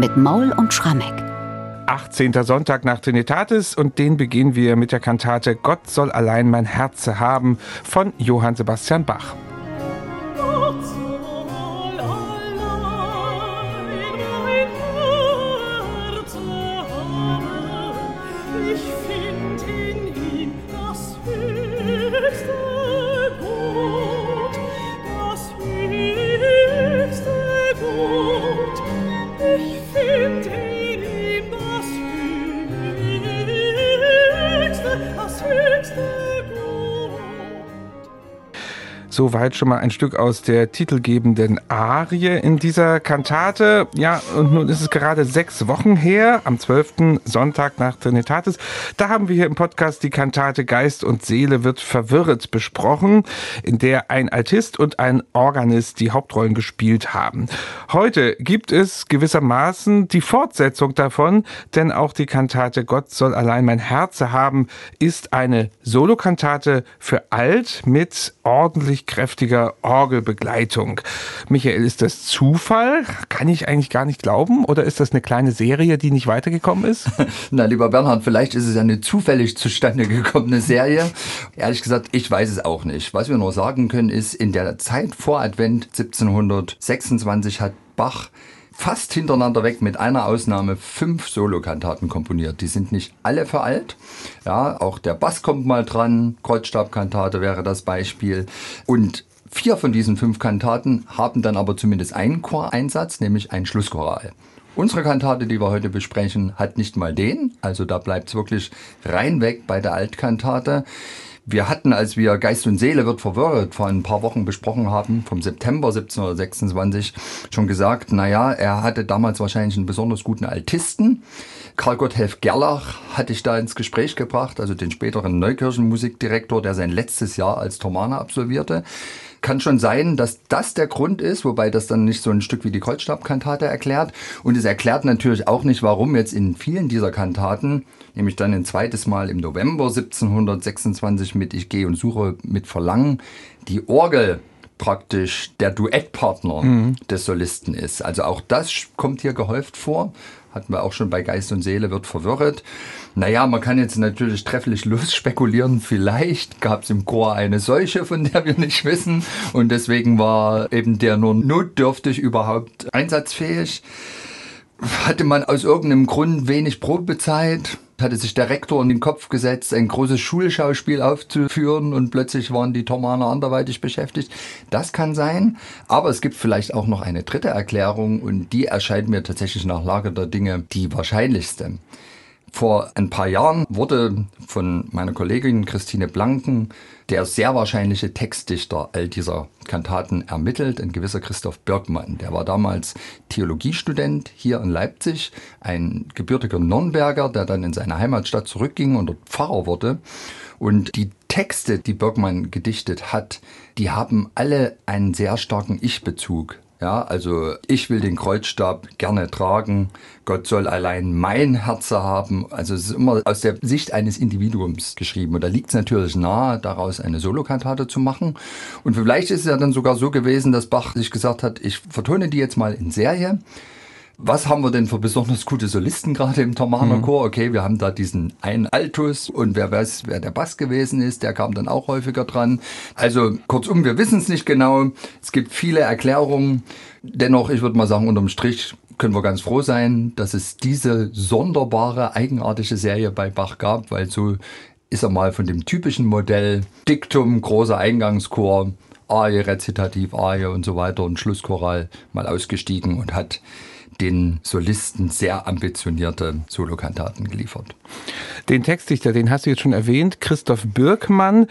mit Maul und Schrammeck. 18. Sonntag nach Trinitatis und den beginnen wir mit der Kantate Gott soll allein mein Herz haben von Johann Sebastian Bach. Soweit schon mal ein Stück aus der titelgebenden Arie in dieser Kantate. Ja, und nun ist es gerade sechs Wochen her, am 12. Sonntag nach Trinitatis. Da haben wir hier im Podcast die Kantate Geist und Seele wird verwirrt besprochen, in der ein Altist und ein Organist die Hauptrollen gespielt haben. Heute gibt es gewissermaßen die Fortsetzung davon, denn auch die Kantate Gott soll allein mein Herz haben ist eine Solokantate für alt mit ordentlich kräftiger Orgelbegleitung. Michael, ist das Zufall? Kann ich eigentlich gar nicht glauben? Oder ist das eine kleine Serie, die nicht weitergekommen ist? Na, lieber Bernhard, vielleicht ist es eine zufällig zustande gekommene Serie. Ehrlich gesagt, ich weiß es auch nicht. Was wir nur sagen können, ist, in der Zeit vor Advent 1726 hat Bach fast hintereinander weg mit einer Ausnahme fünf Solokantaten komponiert. Die sind nicht alle veralt. Ja, auch der Bass kommt mal dran. Kreuzstabkantate wäre das Beispiel. Und vier von diesen fünf Kantaten haben dann aber zumindest einen Choreinsatz, nämlich ein Schlusschoral. Unsere Kantate, die wir heute besprechen, hat nicht mal den. Also da bleibt es wirklich rein weg bei der Altkantate. Wir hatten, als wir Geist und Seele wird verwirrt vor ein paar Wochen besprochen haben, vom September 1726, schon gesagt, naja, er hatte damals wahrscheinlich einen besonders guten Altisten. Karl Gotthelf Gerlach hatte ich da ins Gespräch gebracht, also den späteren Neukirchenmusikdirektor, der sein letztes Jahr als Thomaner absolvierte. Kann schon sein, dass das der Grund ist, wobei das dann nicht so ein Stück wie die Kreuzstabkantate erklärt. Und es erklärt natürlich auch nicht, warum jetzt in vielen dieser Kantaten, nämlich dann ein zweites Mal im November 1726 mit Ich gehe und suche mit Verlangen, die Orgel praktisch der Duettpartner mhm. des Solisten ist. Also auch das kommt hier gehäuft vor. Hatten wir auch schon bei Geist und Seele wird verwirrt. Naja, man kann jetzt natürlich trefflich losspekulieren. Vielleicht gab es im Chor eine Seuche, von der wir nicht wissen. Und deswegen war eben der nur notdürftig überhaupt einsatzfähig. Hatte man aus irgendeinem Grund wenig Probezeit? Hatte sich der Rektor in den Kopf gesetzt, ein großes Schulschauspiel aufzuführen und plötzlich waren die Thomaner anderweitig beschäftigt. Das kann sein, aber es gibt vielleicht auch noch eine dritte Erklärung und die erscheint mir tatsächlich nach Lage der Dinge die wahrscheinlichste. Vor ein paar Jahren wurde von meiner Kollegin Christine Blanken der sehr wahrscheinliche Textdichter all dieser Kantaten ermittelt, ein gewisser Christoph Birkmann. Der war damals Theologiestudent hier in Leipzig, ein gebürtiger Nürnberger, der dann in seine Heimatstadt zurückging und dort Pfarrer wurde. Und die Texte, die Birkmann gedichtet hat, die haben alle einen sehr starken Ich-Bezug. Ja, also ich will den Kreuzstab gerne tragen. Gott soll allein mein Herz haben. Also es ist immer aus der Sicht eines Individuums geschrieben. Und da liegt es natürlich nahe, daraus eine Solokantate zu machen. Und vielleicht ist es ja dann sogar so gewesen, dass Bach sich gesagt hat, ich vertone die jetzt mal in Serie was haben wir denn für besonders gute Solisten gerade im Thomaner mhm. Chor? Okay, wir haben da diesen einen Altus und wer weiß, wer der Bass gewesen ist, der kam dann auch häufiger dran. Also kurzum, wir wissen es nicht genau. Es gibt viele Erklärungen. Dennoch, ich würde mal sagen, unterm Strich können wir ganz froh sein, dass es diese sonderbare, eigenartige Serie bei Bach gab, weil so ist er mal von dem typischen Modell Diktum, großer Eingangschor, Arie, Rezitativ, Arie und so weiter und Schlusschoral mal ausgestiegen und hat den Solisten sehr ambitionierte Solokantaten geliefert. Den Textdichter, den hast du jetzt schon erwähnt, Christoph Birkmann.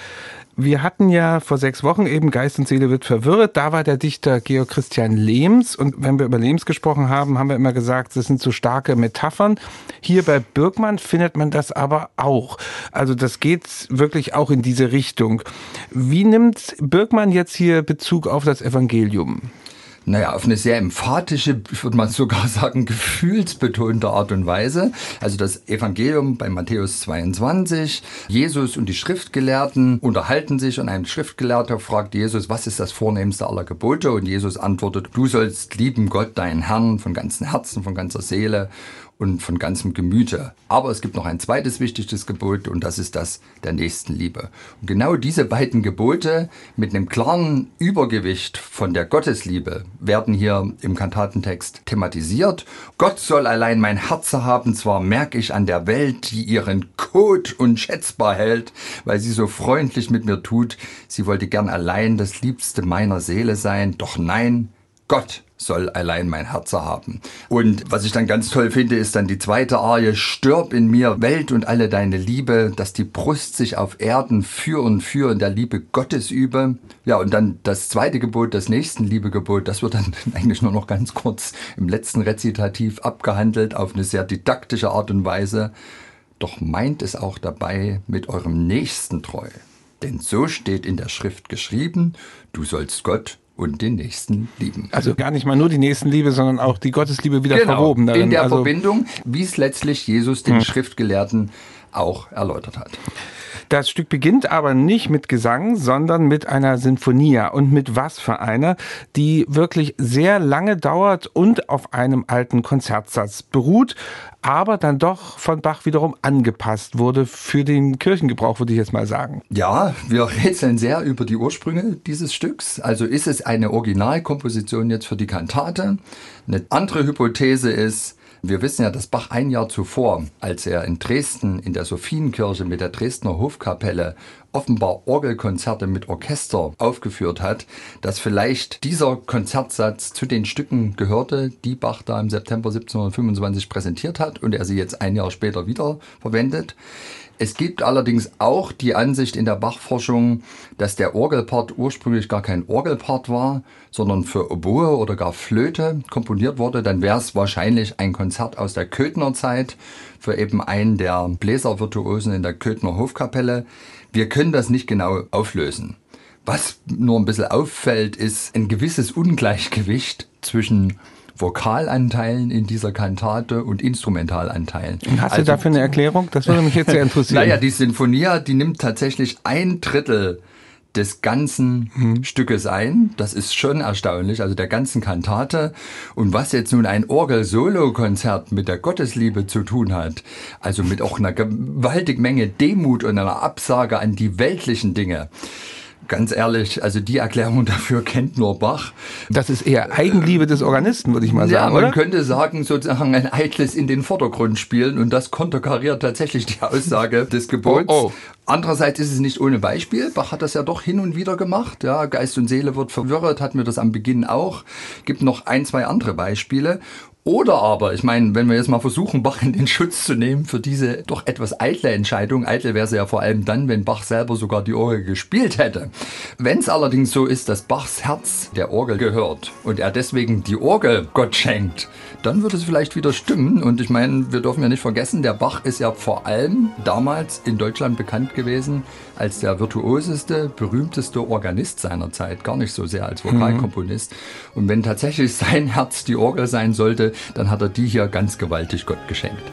Wir hatten ja vor sechs Wochen eben Geist und Seele wird verwirrt. Da war der Dichter Georg Christian Lehms. Und wenn wir über Lehms gesprochen haben, haben wir immer gesagt, das sind so starke Metaphern. Hier bei Birkmann findet man das aber auch. Also das geht wirklich auch in diese Richtung. Wie nimmt Birkmann jetzt hier Bezug auf das Evangelium? Naja, auf eine sehr emphatische, ich würde mal sogar sagen, gefühlsbetonte Art und Weise. Also das Evangelium bei Matthäus 22, Jesus und die Schriftgelehrten unterhalten sich und ein Schriftgelehrter fragt Jesus, was ist das vornehmste aller Gebote? Und Jesus antwortet, du sollst lieben Gott, deinen Herrn, von ganzem Herzen, von ganzer Seele und von ganzem Gemüte. Aber es gibt noch ein zweites wichtiges Gebot und das ist das der Nächstenliebe. Und genau diese beiden Gebote mit einem klaren Übergewicht von der Gottesliebe werden hier im Kantatentext thematisiert. Gott soll allein mein Herz haben, zwar merke ich an der Welt, die ihren Kot unschätzbar hält, weil sie so freundlich mit mir tut. Sie wollte gern allein das Liebste meiner Seele sein, doch nein, Gott soll allein mein Herz haben. Und was ich dann ganz toll finde, ist dann die zweite Arie, stirb in mir Welt und alle deine Liebe, dass die Brust sich auf Erden für und für in der Liebe Gottes übe. Ja, und dann das zweite Gebot, das Nächstenliebegebot, das wird dann eigentlich nur noch ganz kurz im letzten Rezitativ abgehandelt auf eine sehr didaktische Art und Weise. Doch meint es auch dabei mit eurem Nächsten treu. Denn so steht in der Schrift geschrieben, du sollst Gott und den Nächsten lieben. Also gar nicht mal nur die Nächstenliebe, sondern auch die Gottesliebe wieder genau, verwoben. Darin. In der also, Verbindung, wie es letztlich Jesus den hm. Schriftgelehrten auch erläutert hat. Das Stück beginnt aber nicht mit Gesang, sondern mit einer Sinfonia. Und mit was für einer, die wirklich sehr lange dauert und auf einem alten Konzertsatz beruht, aber dann doch von Bach wiederum angepasst wurde für den Kirchengebrauch, würde ich jetzt mal sagen. Ja, wir rätseln sehr über die Ursprünge dieses Stücks. Also ist es eine Originalkomposition jetzt für die Kantate? Eine andere Hypothese ist, wir wissen ja, dass Bach ein Jahr zuvor, als er in Dresden in der Sophienkirche mit der Dresdner Hofkapelle offenbar Orgelkonzerte mit Orchester aufgeführt hat, dass vielleicht dieser Konzertsatz zu den Stücken gehörte, die Bach da im September 1725 präsentiert hat und er sie jetzt ein Jahr später wieder verwendet. Es gibt allerdings auch die Ansicht in der Bachforschung, dass der Orgelpart ursprünglich gar kein Orgelpart war, sondern für Oboe oder gar Flöte komponiert wurde. Dann wäre es wahrscheinlich ein Konzert aus der Köthner Zeit für eben einen der Bläservirtuosen in der Köthner Hofkapelle. Wir können das nicht genau auflösen. Was nur ein bisschen auffällt, ist ein gewisses Ungleichgewicht zwischen Vokalanteilen in dieser Kantate und Instrumentalanteilen. Hast also, du dafür eine Erklärung? Das würde mich jetzt sehr interessieren. naja, die Sinfonia, die nimmt tatsächlich ein Drittel des ganzen hm. Stückes ein. Das ist schon erstaunlich, also der ganzen Kantate. Und was jetzt nun ein Orgel-Solo-Konzert mit der Gottesliebe zu tun hat, also mit auch einer gewaltigen Menge Demut und einer Absage an die weltlichen Dinge, ganz ehrlich, also die Erklärung dafür kennt nur Bach. Das ist eher Eigenliebe des Organisten, würde ich mal sagen. Ja, man oder? könnte sagen, sozusagen ein eitles in den Vordergrund spielen und das konterkariert tatsächlich die Aussage des Gebots. Oh, oh. Andererseits ist es nicht ohne Beispiel. Bach hat das ja doch hin und wieder gemacht. Ja, Geist und Seele wird verwirrt, hatten wir das am Beginn auch. Gibt noch ein, zwei andere Beispiele. Oder aber, ich meine, wenn wir jetzt mal versuchen, Bach in den Schutz zu nehmen für diese doch etwas eitle Entscheidung, eitel wäre sie ja vor allem dann, wenn Bach selber sogar die Orgel gespielt hätte. Wenn es allerdings so ist, dass Bachs Herz der Orgel gehört und er deswegen die Orgel Gott schenkt, dann würde es vielleicht wieder stimmen. Und ich meine, wir dürfen ja nicht vergessen, der Bach ist ja vor allem damals in Deutschland bekannt gewesen als der virtuoseste, berühmteste Organist seiner Zeit, gar nicht so sehr als Vokalkomponist. Mhm. Und wenn tatsächlich sein Herz die Orgel sein sollte, dann hat er die hier ganz gewaltig Gott geschenkt.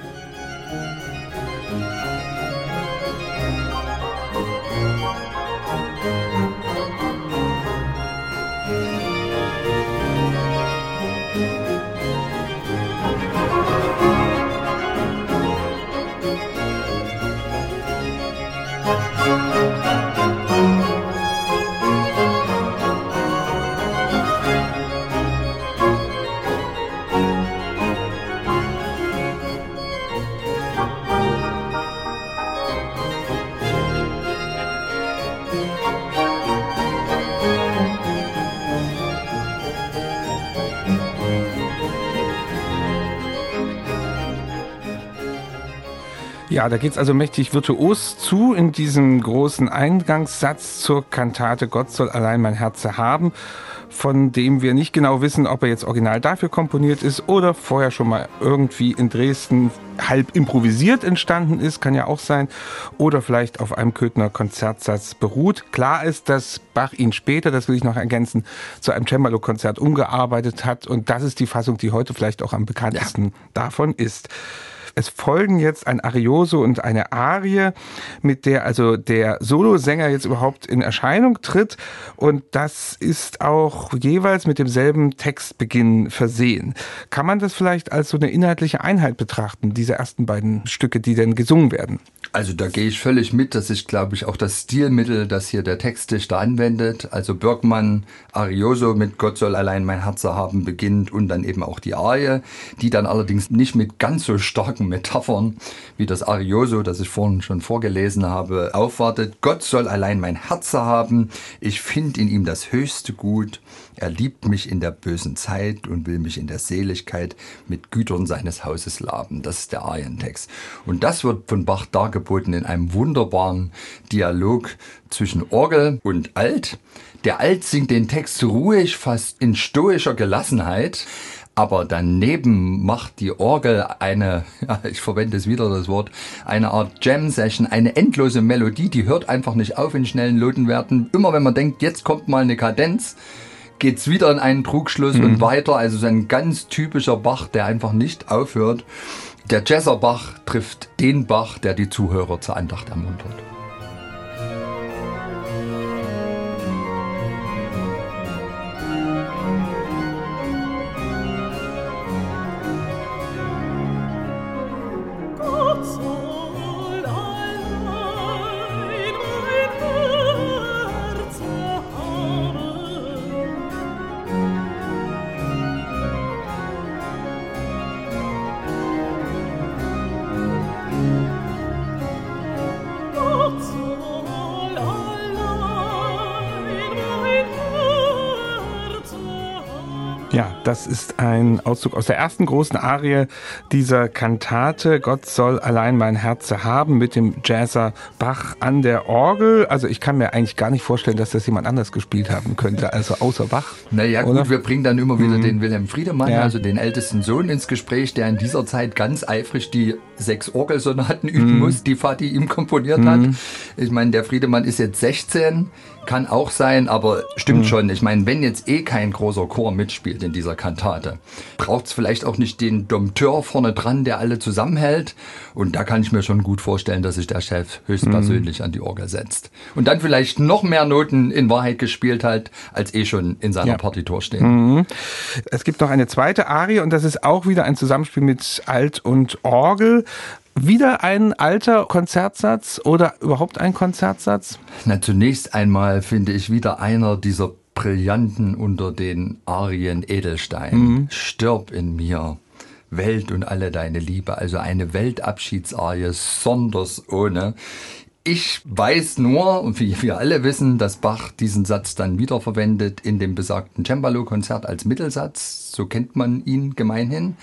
Ja, da geht's also mächtig virtuos zu in diesem großen Eingangssatz zur Kantate Gott soll allein mein Herz haben. von dem wir nicht genau wissen, ob er jetzt original dafür komponiert ist oder vorher schon mal irgendwie in Dresden halb improvisiert entstanden ist, kann ja auch sein, oder vielleicht auf einem Köthner Konzertsatz beruht. Klar ist, dass Bach ihn später, das will ich noch ergänzen, zu einem Cembalo-Konzert umgearbeitet hat und das ist die Fassung, die heute vielleicht auch am bekanntesten ja. davon ist. Es folgen jetzt ein Arioso und eine Arie, mit der also der Solosänger jetzt überhaupt in Erscheinung tritt. Und das ist auch jeweils mit demselben Textbeginn versehen. Kann man das vielleicht als so eine inhaltliche Einheit betrachten, diese ersten beiden Stücke, die denn gesungen werden? Also da gehe ich völlig mit. Das ist, glaube ich, auch das Stilmittel, das hier der Textdichter anwendet. Also Birkmann, Arioso mit Gott soll allein mein Herz haben beginnt und dann eben auch die Arie, die dann allerdings nicht mit ganz so starken Metaphern wie das Arioso, das ich vorhin schon vorgelesen habe, aufwartet. Gott soll allein mein Herz haben. Ich finde in ihm das höchste Gut. Er liebt mich in der bösen Zeit und will mich in der Seligkeit mit Gütern seines Hauses laben. Das ist der Arientext. Und das wird von Bach dargeboten in einem wunderbaren Dialog zwischen Orgel und Alt. Der Alt singt den Text ruhig, fast in stoischer Gelassenheit. Aber daneben macht die Orgel eine, ja, ich verwende es wieder das Wort, eine Art Jam-Session, eine endlose Melodie, die hört einfach nicht auf in schnellen Notenwerten. Immer wenn man denkt, jetzt kommt mal eine Kadenz, geht's wieder in einen Trugschluss mhm. und weiter. Also so ein ganz typischer Bach, der einfach nicht aufhört. Der Jazzerbach trifft den Bach, der die Zuhörer zur Andacht ermuntert. Das ist ein Auszug aus der ersten großen Arie dieser Kantate. Gott soll allein mein Herz haben mit dem Jazzer Bach an der Orgel. Also ich kann mir eigentlich gar nicht vorstellen, dass das jemand anders gespielt haben könnte, also außer Bach. Naja gut, oder? wir bringen dann immer wieder mhm. den Wilhelm Friedemann, ja. also den ältesten Sohn ins Gespräch, der in dieser Zeit ganz eifrig die sechs Orgelsonaten üben mhm. muss, die Vati ihm komponiert mhm. hat. Ich meine, der Friedemann ist jetzt 16 kann auch sein, aber stimmt mhm. schon. Ich meine, wenn jetzt eh kein großer Chor mitspielt in dieser Kantate, braucht es vielleicht auch nicht den Dompteur vorne dran, der alle zusammenhält. Und da kann ich mir schon gut vorstellen, dass sich der Chef höchstpersönlich mhm. an die Orgel setzt. Und dann vielleicht noch mehr Noten in Wahrheit gespielt hat, als eh schon in seiner ja. Partitur stehen. Mhm. Es gibt noch eine zweite Arie und das ist auch wieder ein Zusammenspiel mit Alt und Orgel. Wieder ein alter Konzertsatz oder überhaupt ein Konzertsatz? Na, zunächst einmal finde ich wieder einer dieser Brillanten unter den Arien Edelstein. Mhm. Stirb in mir. Welt und alle deine Liebe, also eine Weltabschiedsarie, sonders ohne. Ich weiß nur, und wie wir alle wissen, dass Bach diesen Satz dann wiederverwendet in dem besagten Cembalo-Konzert als Mittelsatz. So kennt man ihn gemeinhin.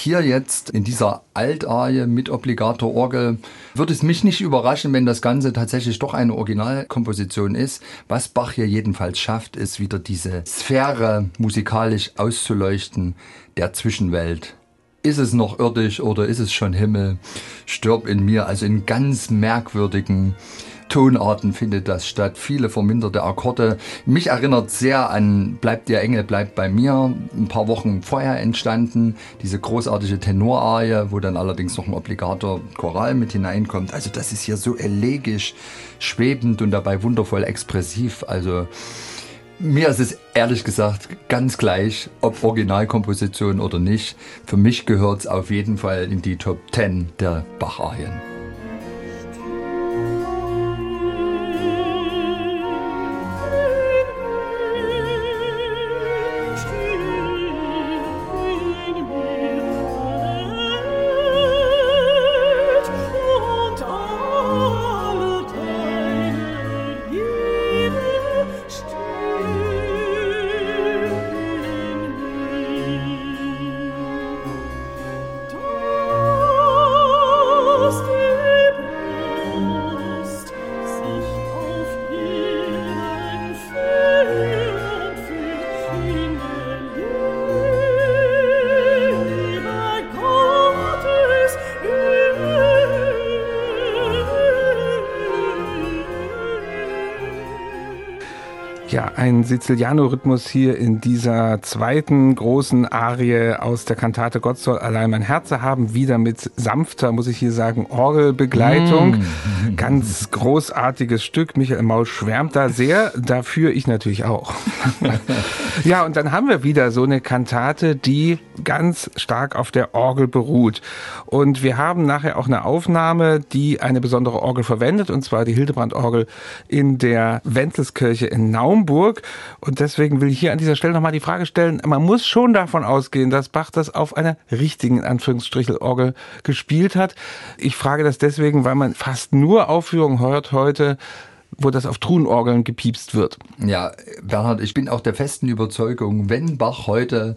Hier jetzt in dieser Altarie mit Obligator Orgel würde es mich nicht überraschen, wenn das Ganze tatsächlich doch eine Originalkomposition ist. Was Bach hier jedenfalls schafft, ist wieder diese Sphäre musikalisch auszuleuchten der Zwischenwelt ist es noch irdisch oder ist es schon Himmel? Stirb in mir, also in ganz merkwürdigen Tonarten findet das statt, viele verminderte Akkorde. Mich erinnert sehr an Bleibt der Engel, bleibt bei mir, ein paar Wochen vorher entstanden, diese großartige Tenorarie, wo dann allerdings noch ein obligater Choral mit hineinkommt. Also das ist hier so elegisch, schwebend und dabei wundervoll expressiv. Also mir ist es ehrlich gesagt ganz gleich, ob Originalkomposition oder nicht. Für mich gehört es auf jeden Fall in die Top 10 der Bach-Arien. Ja, ein Siziliano-Rhythmus hier in dieser zweiten großen Arie aus der Kantate Gott soll allein mein Herz haben, wieder mit sanfter, muss ich hier sagen, Orgelbegleitung. Mm. Ganz großartiges Stück. Michael Maul schwärmt da sehr, dafür ich natürlich auch. ja, und dann haben wir wieder so eine Kantate, die ganz stark auf der Orgel beruht. Und wir haben nachher auch eine Aufnahme, die eine besondere Orgel verwendet, und zwar die Hildebrand-Orgel in der Wenzelskirche in Naum. Naumburg. Und deswegen will ich hier an dieser Stelle nochmal die Frage stellen, man muss schon davon ausgehen, dass Bach das auf einer richtigen, in Anführungsstrichen, Orgel gespielt hat. Ich frage das deswegen, weil man fast nur Aufführungen hört heute, wo das auf Truhenorgeln gepiepst wird. Ja, Bernhard, ich bin auch der festen Überzeugung, wenn Bach heute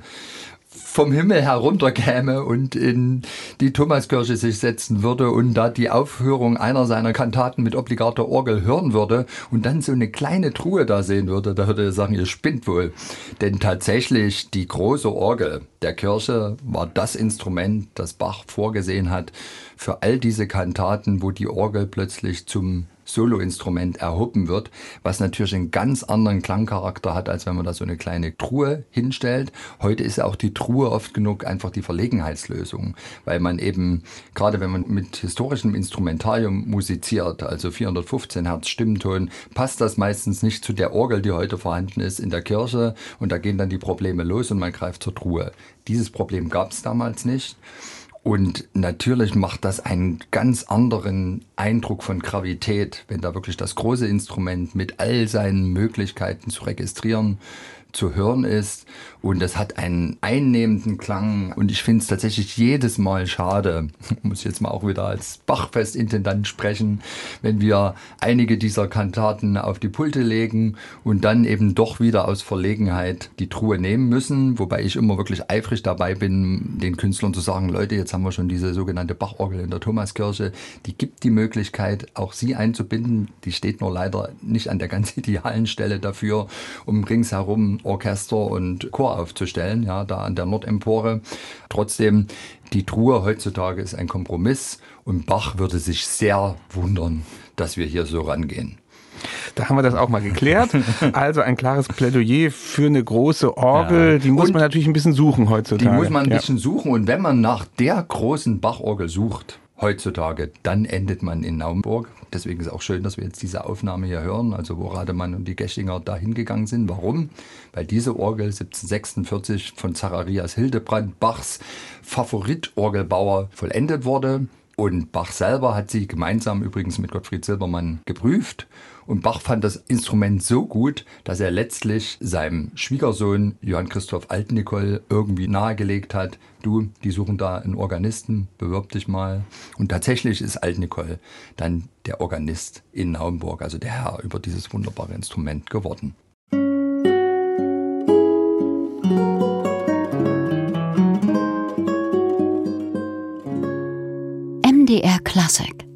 vom Himmel herunterkäme und in die Thomaskirche sich setzen würde und da die Aufführung einer seiner Kantaten mit obligater Orgel hören würde und dann so eine kleine Truhe da sehen würde, da würde er sagen, ihr spinnt wohl. Denn tatsächlich die große Orgel der Kirche war das Instrument, das Bach vorgesehen hat für all diese Kantaten, wo die Orgel plötzlich zum Soloinstrument erhoben wird, was natürlich einen ganz anderen Klangcharakter hat, als wenn man da so eine kleine Truhe hinstellt. Heute ist auch die Truhe oft genug einfach die Verlegenheitslösung, weil man eben, gerade wenn man mit historischem Instrumentarium musiziert, also 415 Hertz Stimmton, passt das meistens nicht zu der Orgel, die heute vorhanden ist in der Kirche und da gehen dann die Probleme los und man greift zur Truhe. Dieses Problem gab es damals nicht. Und natürlich macht das einen ganz anderen Eindruck von Gravität, wenn da wirklich das große Instrument mit all seinen Möglichkeiten zu registrieren zu hören ist. Und das hat einen einnehmenden Klang. Und ich finde es tatsächlich jedes Mal schade, muss ich jetzt mal auch wieder als Bachfestintendant sprechen, wenn wir einige dieser Kantaten auf die Pulte legen und dann eben doch wieder aus Verlegenheit die Truhe nehmen müssen, wobei ich immer wirklich eifrig dabei bin, den Künstlern zu sagen, Leute, jetzt haben wir schon diese sogenannte Bachorgel in der Thomaskirche, die gibt die Möglichkeit, auch sie einzubinden, die steht nur leider nicht an der ganz idealen Stelle dafür, um ringsherum Orchester und Chor aufzustellen, ja, da an der Nordempore. Trotzdem, die Truhe heutzutage ist ein Kompromiss und Bach würde sich sehr wundern, dass wir hier so rangehen. Da haben wir das auch mal geklärt. Also ein klares Plädoyer für eine große Orgel. Ja. Die muss und man natürlich ein bisschen suchen heutzutage. Die muss man ein ja. bisschen suchen. Und wenn man nach der großen Bachorgel sucht, heutzutage, dann endet man in Naumburg. Deswegen ist auch schön, dass wir jetzt diese Aufnahme hier hören, also wo Rademann und die Gächinger da hingegangen sind. Warum? Weil diese Orgel 1746 von Zacharias Hildebrand, Bachs Favoritorgelbauer, vollendet wurde. Und Bach selber hat sie gemeinsam übrigens mit Gottfried Silbermann geprüft. Und Bach fand das Instrument so gut, dass er letztlich seinem Schwiegersohn Johann Christoph Altnicol irgendwie nahegelegt hat, du, die suchen da einen Organisten, bewirb dich mal. Und tatsächlich ist Altnicol dann der Organist in Naumburg, also der Herr über dieses wunderbare Instrument geworden. Classic.